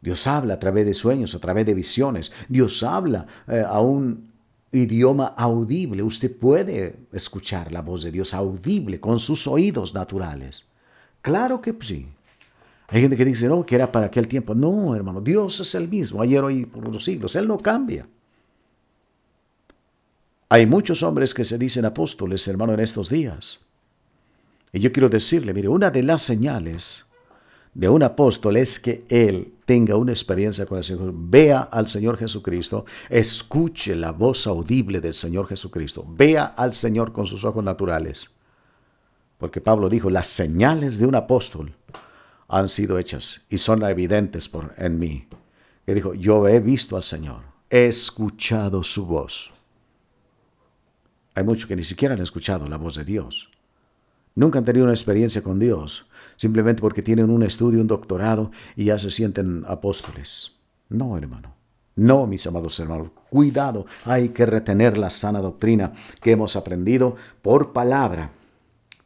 Dios habla a través de sueños, a través de visiones. Dios habla eh, a un idioma audible. Usted puede escuchar la voz de Dios audible con sus oídos naturales. Claro que sí. Hay gente que dice, no, que era para aquel tiempo. No, hermano, Dios es el mismo, ayer, hoy, por los siglos. Él no cambia. Hay muchos hombres que se dicen apóstoles, hermano, en estos días. Y yo quiero decirle, mire, una de las señales de un apóstol es que él tenga una experiencia con el Señor, vea al Señor Jesucristo, escuche la voz audible del Señor Jesucristo, vea al Señor con sus ojos naturales. Porque Pablo dijo, las señales de un apóstol han sido hechas y son evidentes por, en mí. Que dijo, yo he visto al Señor, he escuchado su voz. Hay muchos que ni siquiera han escuchado la voz de Dios. Nunca han tenido una experiencia con Dios, simplemente porque tienen un estudio, un doctorado y ya se sienten apóstoles. No, hermano. No, mis amados hermanos, cuidado, hay que retener la sana doctrina que hemos aprendido por palabra,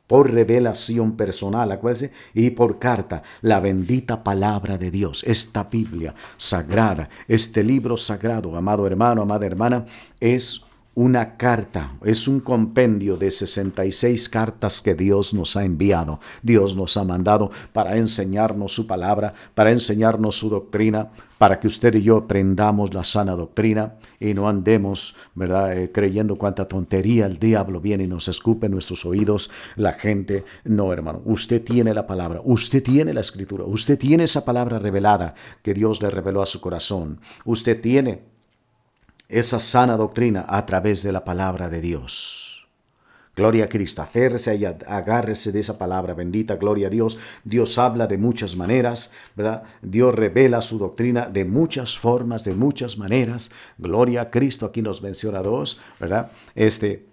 por revelación personal, acuérdense, y por carta, la bendita palabra de Dios, esta Biblia sagrada, este libro sagrado, amado hermano, amada hermana, es una carta, es un compendio de 66 cartas que Dios nos ha enviado. Dios nos ha mandado para enseñarnos su palabra, para enseñarnos su doctrina, para que usted y yo aprendamos la sana doctrina y no andemos, ¿verdad?, eh, creyendo cuánta tontería el diablo viene y nos escupe en nuestros oídos la gente. No, hermano, usted tiene la palabra, usted tiene la escritura, usted tiene esa palabra revelada que Dios le reveló a su corazón. Usted tiene esa sana doctrina a través de la palabra de Dios. Gloria a Cristo, aférrese y agárrese de esa palabra bendita, gloria a Dios. Dios habla de muchas maneras, ¿verdad? Dios revela su doctrina de muchas formas, de muchas maneras. Gloria a Cristo, aquí nos menciona dos, ¿verdad? Este,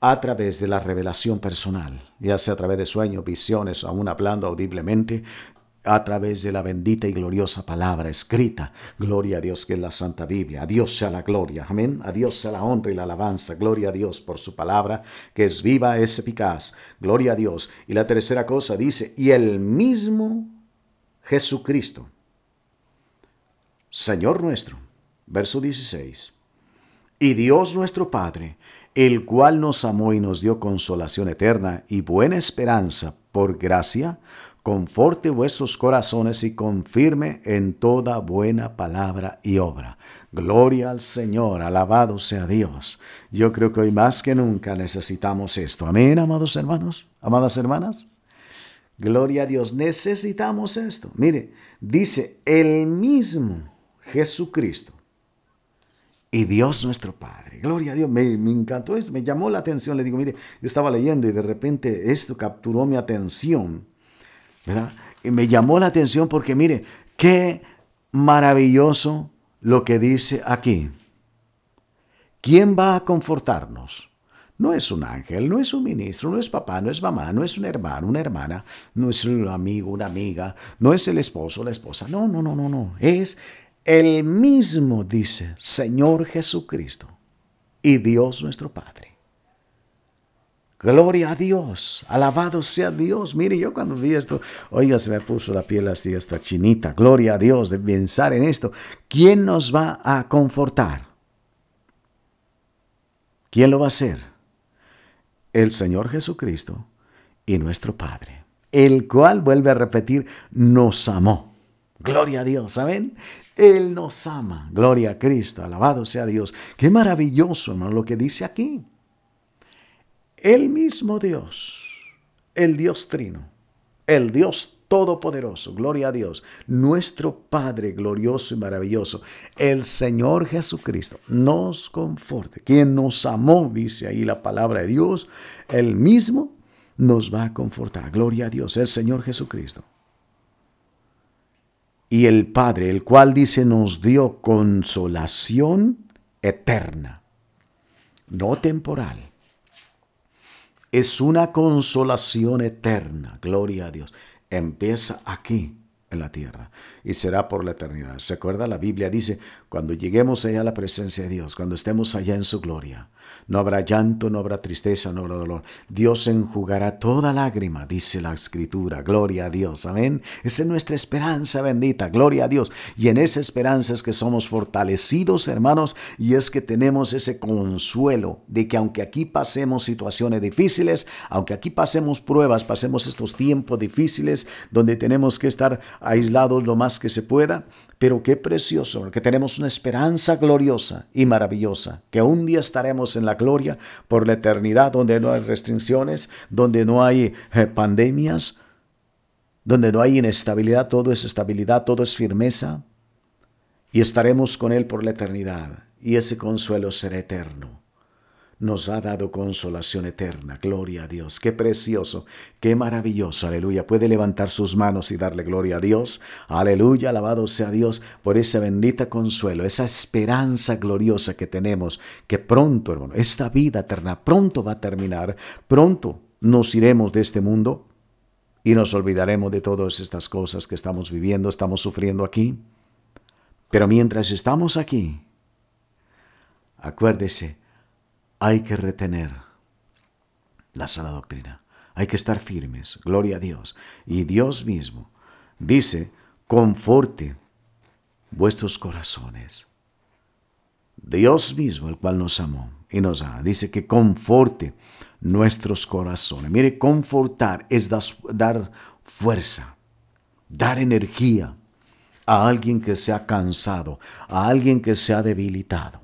a través de la revelación personal, ya sea a través de sueños, visiones, aún hablando audiblemente, a través de la bendita y gloriosa palabra escrita. Gloria a Dios que es la Santa Biblia. A Dios sea la gloria. Amén. A Dios sea la honra y la alabanza. Gloria a Dios por su palabra que es viva, es eficaz. Gloria a Dios. Y la tercera cosa dice, y el mismo Jesucristo, Señor nuestro. Verso 16. Y Dios nuestro Padre, el cual nos amó y nos dio consolación eterna y buena esperanza por gracia, conforte vuestros corazones y confirme en toda buena palabra y obra. Gloria al Señor, alabado sea Dios. Yo creo que hoy más que nunca necesitamos esto. Amén, amados hermanos, amadas hermanas. Gloria a Dios, necesitamos esto. Mire, dice el mismo Jesucristo y Dios nuestro Padre. Gloria a Dios, me, encantó esto, me llamó la atención. Le digo, mire, estaba leyendo y de repente esto capturó mi atención. Y me llamó la atención porque mire, qué maravilloso lo que dice aquí. ¿Quién va a confortarnos? No es un ángel, no es un ministro, no es papá, no es mamá, no es un hermano, una hermana, no es un amigo, una amiga, no es el esposo, la esposa. No, no, no, no, no. Es el mismo, dice Señor Jesucristo y Dios nuestro Padre. Gloria a Dios, alabado sea Dios. Mire, yo cuando vi esto, oiga, se me puso la piel así, esta chinita. Gloria a Dios de pensar en esto. ¿Quién nos va a confortar? ¿Quién lo va a hacer? El Señor Jesucristo y nuestro Padre, el cual, vuelve a repetir, nos amó. Gloria a Dios, ¿saben? Él nos ama. Gloria a Cristo, alabado sea Dios. Qué maravilloso, hermano, lo que dice aquí el mismo Dios, el Dios Trino, el Dios Todopoderoso, gloria a Dios, nuestro Padre glorioso y maravilloso, el Señor Jesucristo, nos conforte, quien nos amó, dice ahí la palabra de Dios, el mismo nos va a confortar, gloria a Dios, el Señor Jesucristo. Y el Padre, el cual dice nos dio consolación eterna, no temporal es una consolación eterna, gloria a Dios. Empieza aquí en la tierra y será por la eternidad. ¿Se acuerda? La Biblia dice, cuando lleguemos allá a la presencia de Dios, cuando estemos allá en su gloria, no habrá llanto, no habrá tristeza, no habrá dolor. Dios enjugará toda lágrima, dice la escritura. Gloria a Dios. Amén. Esa es nuestra esperanza bendita. Gloria a Dios. Y en esa esperanza es que somos fortalecidos, hermanos, y es que tenemos ese consuelo de que aunque aquí pasemos situaciones difíciles, aunque aquí pasemos pruebas, pasemos estos tiempos difíciles donde tenemos que estar aislados lo más que se pueda, pero qué precioso, que tenemos una esperanza gloriosa y maravillosa, que un día estaremos en la gloria por la eternidad, donde no hay restricciones, donde no hay eh, pandemias, donde no hay inestabilidad, todo es estabilidad, todo es firmeza, y estaremos con Él por la eternidad, y ese consuelo será eterno nos ha dado consolación eterna. Gloria a Dios. Qué precioso, qué maravilloso. Aleluya. Puede levantar sus manos y darle gloria a Dios. Aleluya. Alabado sea Dios por ese bendita consuelo, esa esperanza gloriosa que tenemos, que pronto, hermano, esta vida eterna pronto va a terminar. Pronto nos iremos de este mundo y nos olvidaremos de todas estas cosas que estamos viviendo, estamos sufriendo aquí. Pero mientras estamos aquí, acuérdese, hay que retener la sana doctrina. Hay que estar firmes, gloria a Dios. Y Dios mismo dice, conforte vuestros corazones. Dios mismo, el cual nos amó y nos ama, dice que conforte nuestros corazones. Mire, confortar es dar fuerza, dar energía a alguien que se ha cansado, a alguien que se ha debilitado.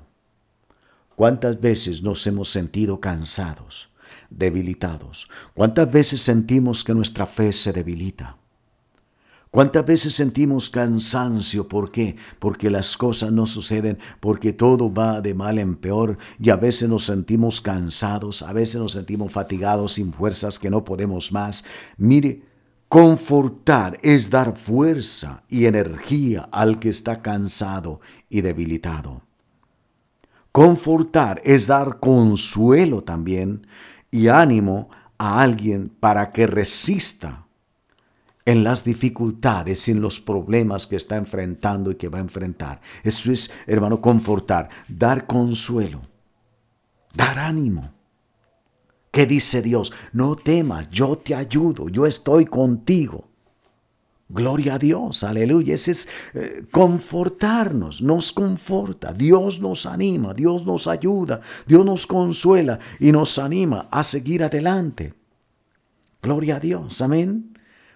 ¿Cuántas veces nos hemos sentido cansados, debilitados? ¿Cuántas veces sentimos que nuestra fe se debilita? ¿Cuántas veces sentimos cansancio? ¿Por qué? Porque las cosas no suceden, porque todo va de mal en peor y a veces nos sentimos cansados, a veces nos sentimos fatigados, sin fuerzas, que no podemos más. Mire, confortar es dar fuerza y energía al que está cansado y debilitado. Confortar es dar consuelo también y ánimo a alguien para que resista en las dificultades, en los problemas que está enfrentando y que va a enfrentar. Eso es, hermano, confortar, dar consuelo, dar ánimo. ¿Qué dice Dios? No temas, yo te ayudo, yo estoy contigo. Gloria a Dios, aleluya. Ese es eh, confortarnos, nos conforta. Dios nos anima, Dios nos ayuda, Dios nos consuela y nos anima a seguir adelante. Gloria a Dios, amén.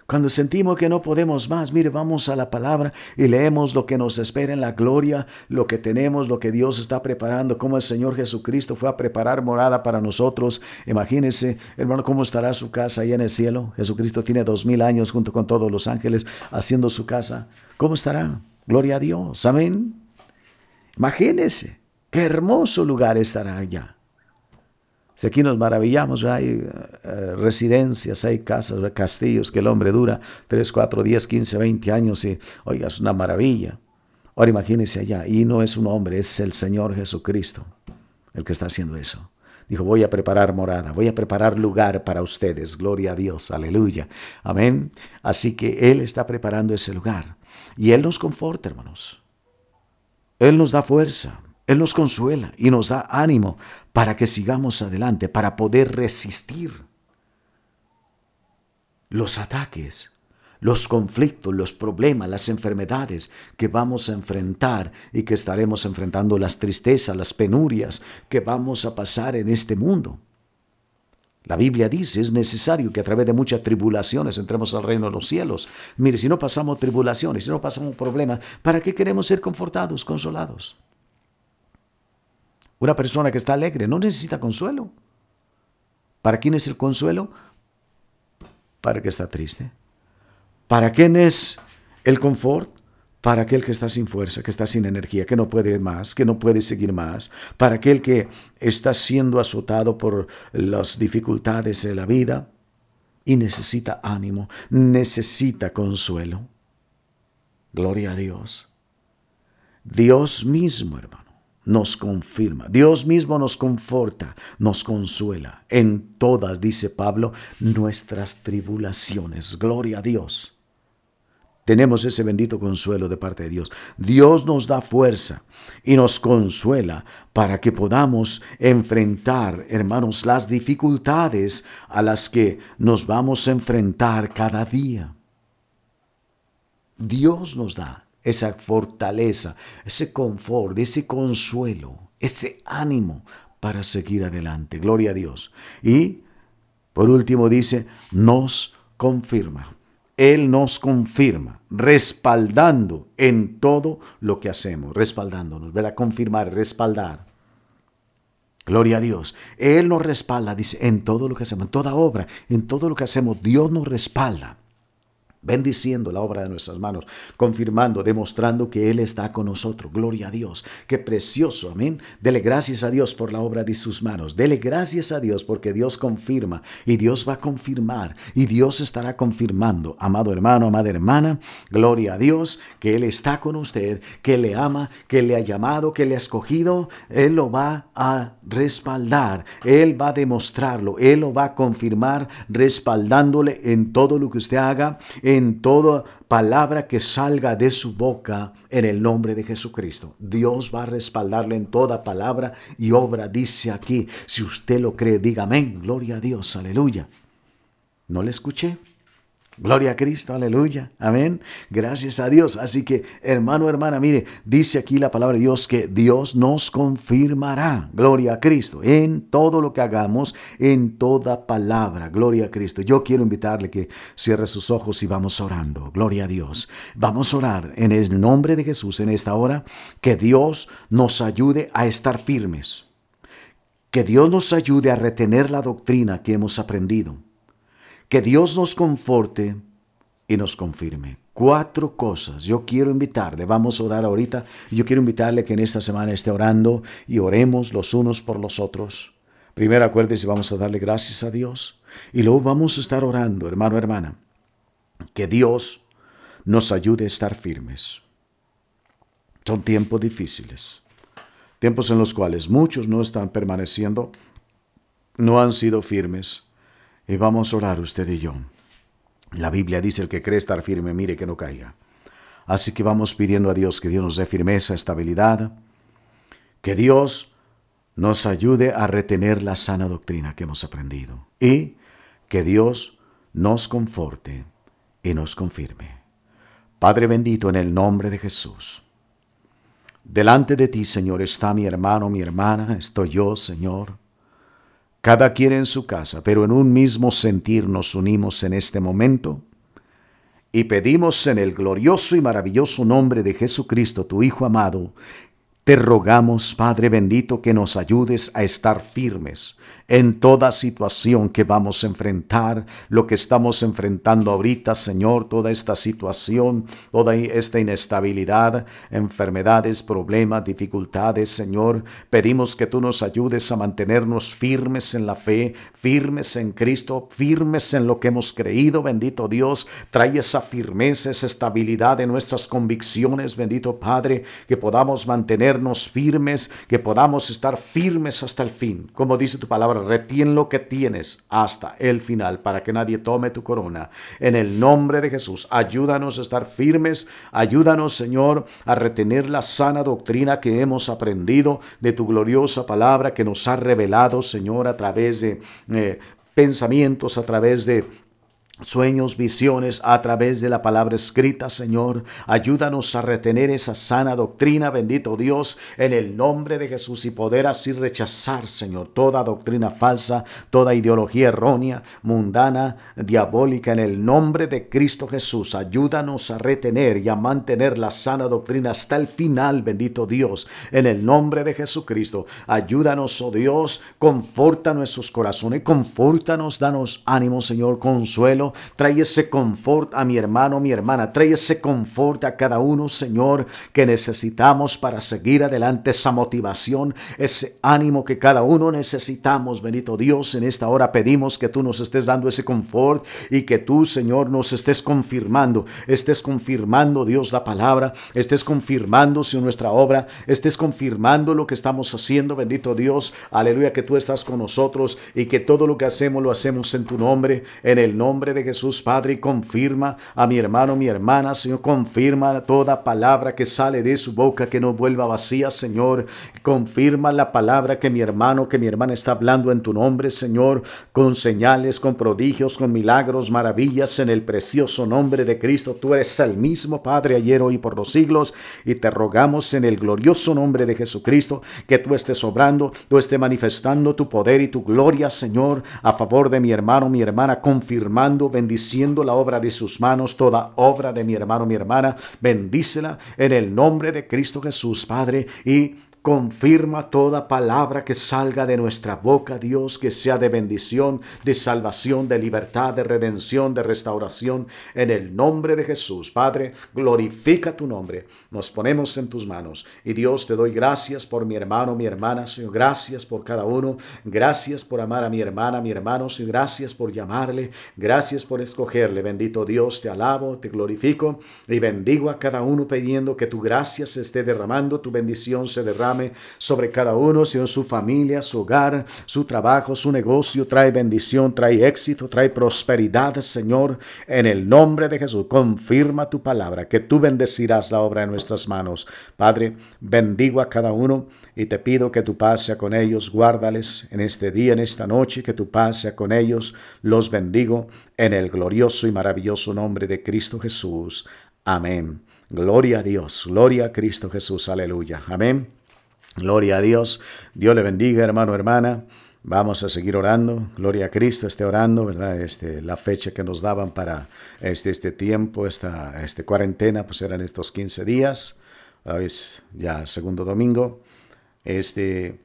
Cuando sentimos que no podemos más, mire, vamos a la palabra y leemos lo que nos espera en la gloria, lo que tenemos, lo que Dios está preparando, cómo el Señor Jesucristo fue a preparar morada para nosotros. Imagínense, hermano, cómo estará su casa ahí en el cielo. Jesucristo tiene dos mil años junto con todos los ángeles haciendo su casa. ¿Cómo estará? Gloria a Dios. Amén. Imagínense, qué hermoso lugar estará allá. Si aquí nos maravillamos, hay eh, residencias, hay casas, castillos que el hombre dura 3, 4, 10, 15, 20 años y, oiga, es una maravilla. Ahora imagínense allá, y no es un hombre, es el Señor Jesucristo el que está haciendo eso. Dijo, voy a preparar morada, voy a preparar lugar para ustedes. Gloria a Dios, aleluya. Amén. Así que Él está preparando ese lugar. Y Él nos conforta, hermanos. Él nos da fuerza. Él nos consuela y nos da ánimo para que sigamos adelante, para poder resistir los ataques, los conflictos, los problemas, las enfermedades que vamos a enfrentar y que estaremos enfrentando, las tristezas, las penurias que vamos a pasar en este mundo. La Biblia dice, es necesario que a través de muchas tribulaciones entremos al reino de los cielos. Mire, si no pasamos tribulaciones, si no pasamos problemas, ¿para qué queremos ser confortados, consolados? Una persona que está alegre no necesita consuelo. ¿Para quién es el consuelo? Para el que está triste. ¿Para quién es el confort? Para aquel que está sin fuerza, que está sin energía, que no puede más, que no puede seguir más. Para aquel que está siendo azotado por las dificultades de la vida y necesita ánimo, necesita consuelo. Gloria a Dios. Dios mismo, hermano nos confirma. Dios mismo nos conforta, nos consuela en todas, dice Pablo, nuestras tribulaciones. Gloria a Dios. Tenemos ese bendito consuelo de parte de Dios. Dios nos da fuerza y nos consuela para que podamos enfrentar, hermanos, las dificultades a las que nos vamos a enfrentar cada día. Dios nos da esa fortaleza, ese confort, ese consuelo, ese ánimo para seguir adelante. Gloria a Dios. Y por último dice, nos confirma. Él nos confirma, respaldando en todo lo que hacemos, respaldándonos, ¿verdad? Confirmar, respaldar. Gloria a Dios. Él nos respalda, dice, en todo lo que hacemos, en toda obra, en todo lo que hacemos, Dios nos respalda. Bendiciendo la obra de nuestras manos, confirmando, demostrando que Él está con nosotros. Gloria a Dios. Qué precioso, amén. Dele gracias a Dios por la obra de sus manos. Dele gracias a Dios porque Dios confirma y Dios va a confirmar y Dios estará confirmando. Amado hermano, amada hermana, gloria a Dios que Él está con usted, que le ama, que le ha llamado, que le ha escogido. Él lo va a respaldar, Él va a demostrarlo, Él lo va a confirmar respaldándole en todo lo que usted haga toda palabra que salga de su boca en el nombre de Jesucristo. Dios va a respaldarle en toda palabra y obra, dice aquí. Si usted lo cree, diga amén. Gloria a Dios, aleluya. ¿No le escuché? Gloria a Cristo, aleluya, amén. Gracias a Dios. Así que, hermano, hermana, mire, dice aquí la palabra de Dios que Dios nos confirmará, gloria a Cristo, en todo lo que hagamos, en toda palabra, gloria a Cristo. Yo quiero invitarle que cierre sus ojos y vamos orando, gloria a Dios. Vamos a orar en el nombre de Jesús en esta hora, que Dios nos ayude a estar firmes, que Dios nos ayude a retener la doctrina que hemos aprendido que Dios nos conforte y nos confirme. Cuatro cosas. Yo quiero invitarle, vamos a orar ahorita, yo quiero invitarle que en esta semana esté orando y oremos los unos por los otros. Primero acuérdese, vamos a darle gracias a Dios y luego vamos a estar orando, hermano, hermana, que Dios nos ayude a estar firmes. Son tiempos difíciles, tiempos en los cuales muchos no están permaneciendo, no han sido firmes y vamos a orar usted y yo. La Biblia dice el que cree estar firme, mire que no caiga. Así que vamos pidiendo a Dios que Dios nos dé firmeza, estabilidad, que Dios nos ayude a retener la sana doctrina que hemos aprendido y que Dios nos conforte y nos confirme. Padre bendito, en el nombre de Jesús. Delante de ti, Señor, está mi hermano, mi hermana, estoy yo, Señor cada quien en su casa, pero en un mismo sentir nos unimos en este momento y pedimos en el glorioso y maravilloso nombre de Jesucristo, tu Hijo amado, te rogamos, Padre bendito, que nos ayudes a estar firmes en toda situación que vamos a enfrentar, lo que estamos enfrentando ahorita, Señor, toda esta situación, toda esta inestabilidad, enfermedades, problemas, dificultades, Señor. Pedimos que tú nos ayudes a mantenernos firmes en la fe, firmes en Cristo, firmes en lo que hemos creído, bendito Dios. Trae esa firmeza, esa estabilidad en nuestras convicciones, bendito Padre, que podamos mantenernos firmes, que podamos estar firmes hasta el fin, como dice tu palabra retien lo que tienes hasta el final para que nadie tome tu corona. En el nombre de Jesús, ayúdanos a estar firmes, ayúdanos Señor a retener la sana doctrina que hemos aprendido de tu gloriosa palabra que nos ha revelado Señor a través de... Eh, pensamientos, a través de sueños, visiones a través de la palabra escrita, Señor. Ayúdanos a retener esa sana doctrina, bendito Dios, en el nombre de Jesús y poder así rechazar, Señor, toda doctrina falsa, toda ideología errónea, mundana, diabólica, en el nombre de Cristo Jesús. Ayúdanos a retener y a mantener la sana doctrina hasta el final, bendito Dios, en el nombre de Jesucristo. Ayúdanos, oh Dios, conforta nuestros corazones, confórtanos, danos ánimo, Señor, consuelo Trae ese confort a mi hermano, mi hermana. Trae ese confort a cada uno, Señor, que necesitamos para seguir adelante. Esa motivación, ese ánimo que cada uno necesitamos. Bendito Dios, en esta hora pedimos que tú nos estés dando ese confort y que tú, Señor, nos estés confirmando. Estés confirmando, Dios, la palabra. Estés confirmando, Señor, nuestra obra. Estés confirmando lo que estamos haciendo. Bendito Dios. Aleluya, que tú estás con nosotros y que todo lo que hacemos lo hacemos en tu nombre. En el nombre de Jesús, Padre, confirma a mi hermano, mi hermana, Señor, confirma toda palabra que sale de su boca, que no vuelva vacía, Señor. Confirma la palabra que mi hermano, que mi hermana está hablando en tu nombre, Señor, con señales, con prodigios, con milagros, maravillas, en el precioso nombre de Cristo. Tú eres el mismo, Padre, ayer, hoy, por los siglos, y te rogamos en el glorioso nombre de Jesucristo que tú estés obrando, tú estés manifestando tu poder y tu gloria, Señor, a favor de mi hermano, mi hermana, confirmando bendiciendo la obra de sus manos, toda obra de mi hermano, mi hermana, bendícela en el nombre de Cristo Jesús, Padre, y Confirma toda palabra que salga de nuestra boca, Dios, que sea de bendición, de salvación, de libertad, de redención, de restauración, en el nombre de Jesús. Padre, glorifica tu nombre. Nos ponemos en tus manos. Y Dios, te doy gracias por mi hermano, mi hermana, Señor. Gracias por cada uno. Gracias por amar a mi hermana, mi hermano, Señor. Gracias por llamarle. Gracias por escogerle. Bendito Dios, te alabo, te glorifico y bendigo a cada uno pidiendo que tu gracia se esté derramando, tu bendición se sobre cada uno, Señor, su familia, su hogar, su trabajo, su negocio. Trae bendición, trae éxito, trae prosperidad, Señor. En el nombre de Jesús, confirma tu palabra, que tú bendecirás la obra de nuestras manos. Padre, bendigo a cada uno y te pido que tu paz sea con ellos. Guárdales en este día, en esta noche, que tu paz sea con ellos. Los bendigo en el glorioso y maravilloso nombre de Cristo Jesús. Amén. Gloria a Dios, gloria a Cristo Jesús, aleluya. Amén. Gloria a Dios. Dios le bendiga, hermano, hermana. Vamos a seguir orando. Gloria a Cristo, esté orando, ¿verdad? Este, la fecha que nos daban para este, este tiempo, esta este cuarentena, pues eran estos 15 días. Hoy es ya segundo domingo. Este,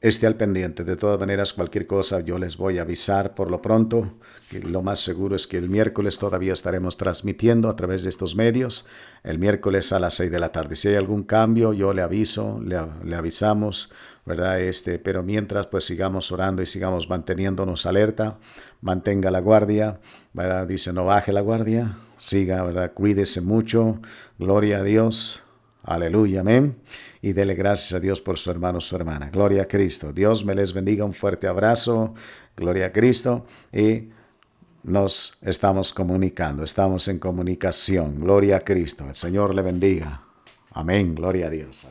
esté al pendiente. De todas maneras, cualquier cosa yo les voy a avisar por lo pronto. Lo más seguro es que el miércoles todavía estaremos transmitiendo a través de estos medios. El miércoles a las 6 de la tarde. Si hay algún cambio, yo le aviso, le, le avisamos, ¿verdad? Este, pero mientras, pues sigamos orando y sigamos manteniéndonos alerta. Mantenga la guardia, ¿verdad? Dice, no baje la guardia. Siga, ¿verdad? Cuídese mucho. Gloria a Dios. Aleluya, amén. Y dele gracias a Dios por su hermano, su hermana. Gloria a Cristo. Dios me les bendiga. Un fuerte abrazo. Gloria a Cristo. Y nos estamos comunicando. Estamos en comunicación. Gloria a Cristo. El Señor le bendiga. Amén. Gloria a Dios.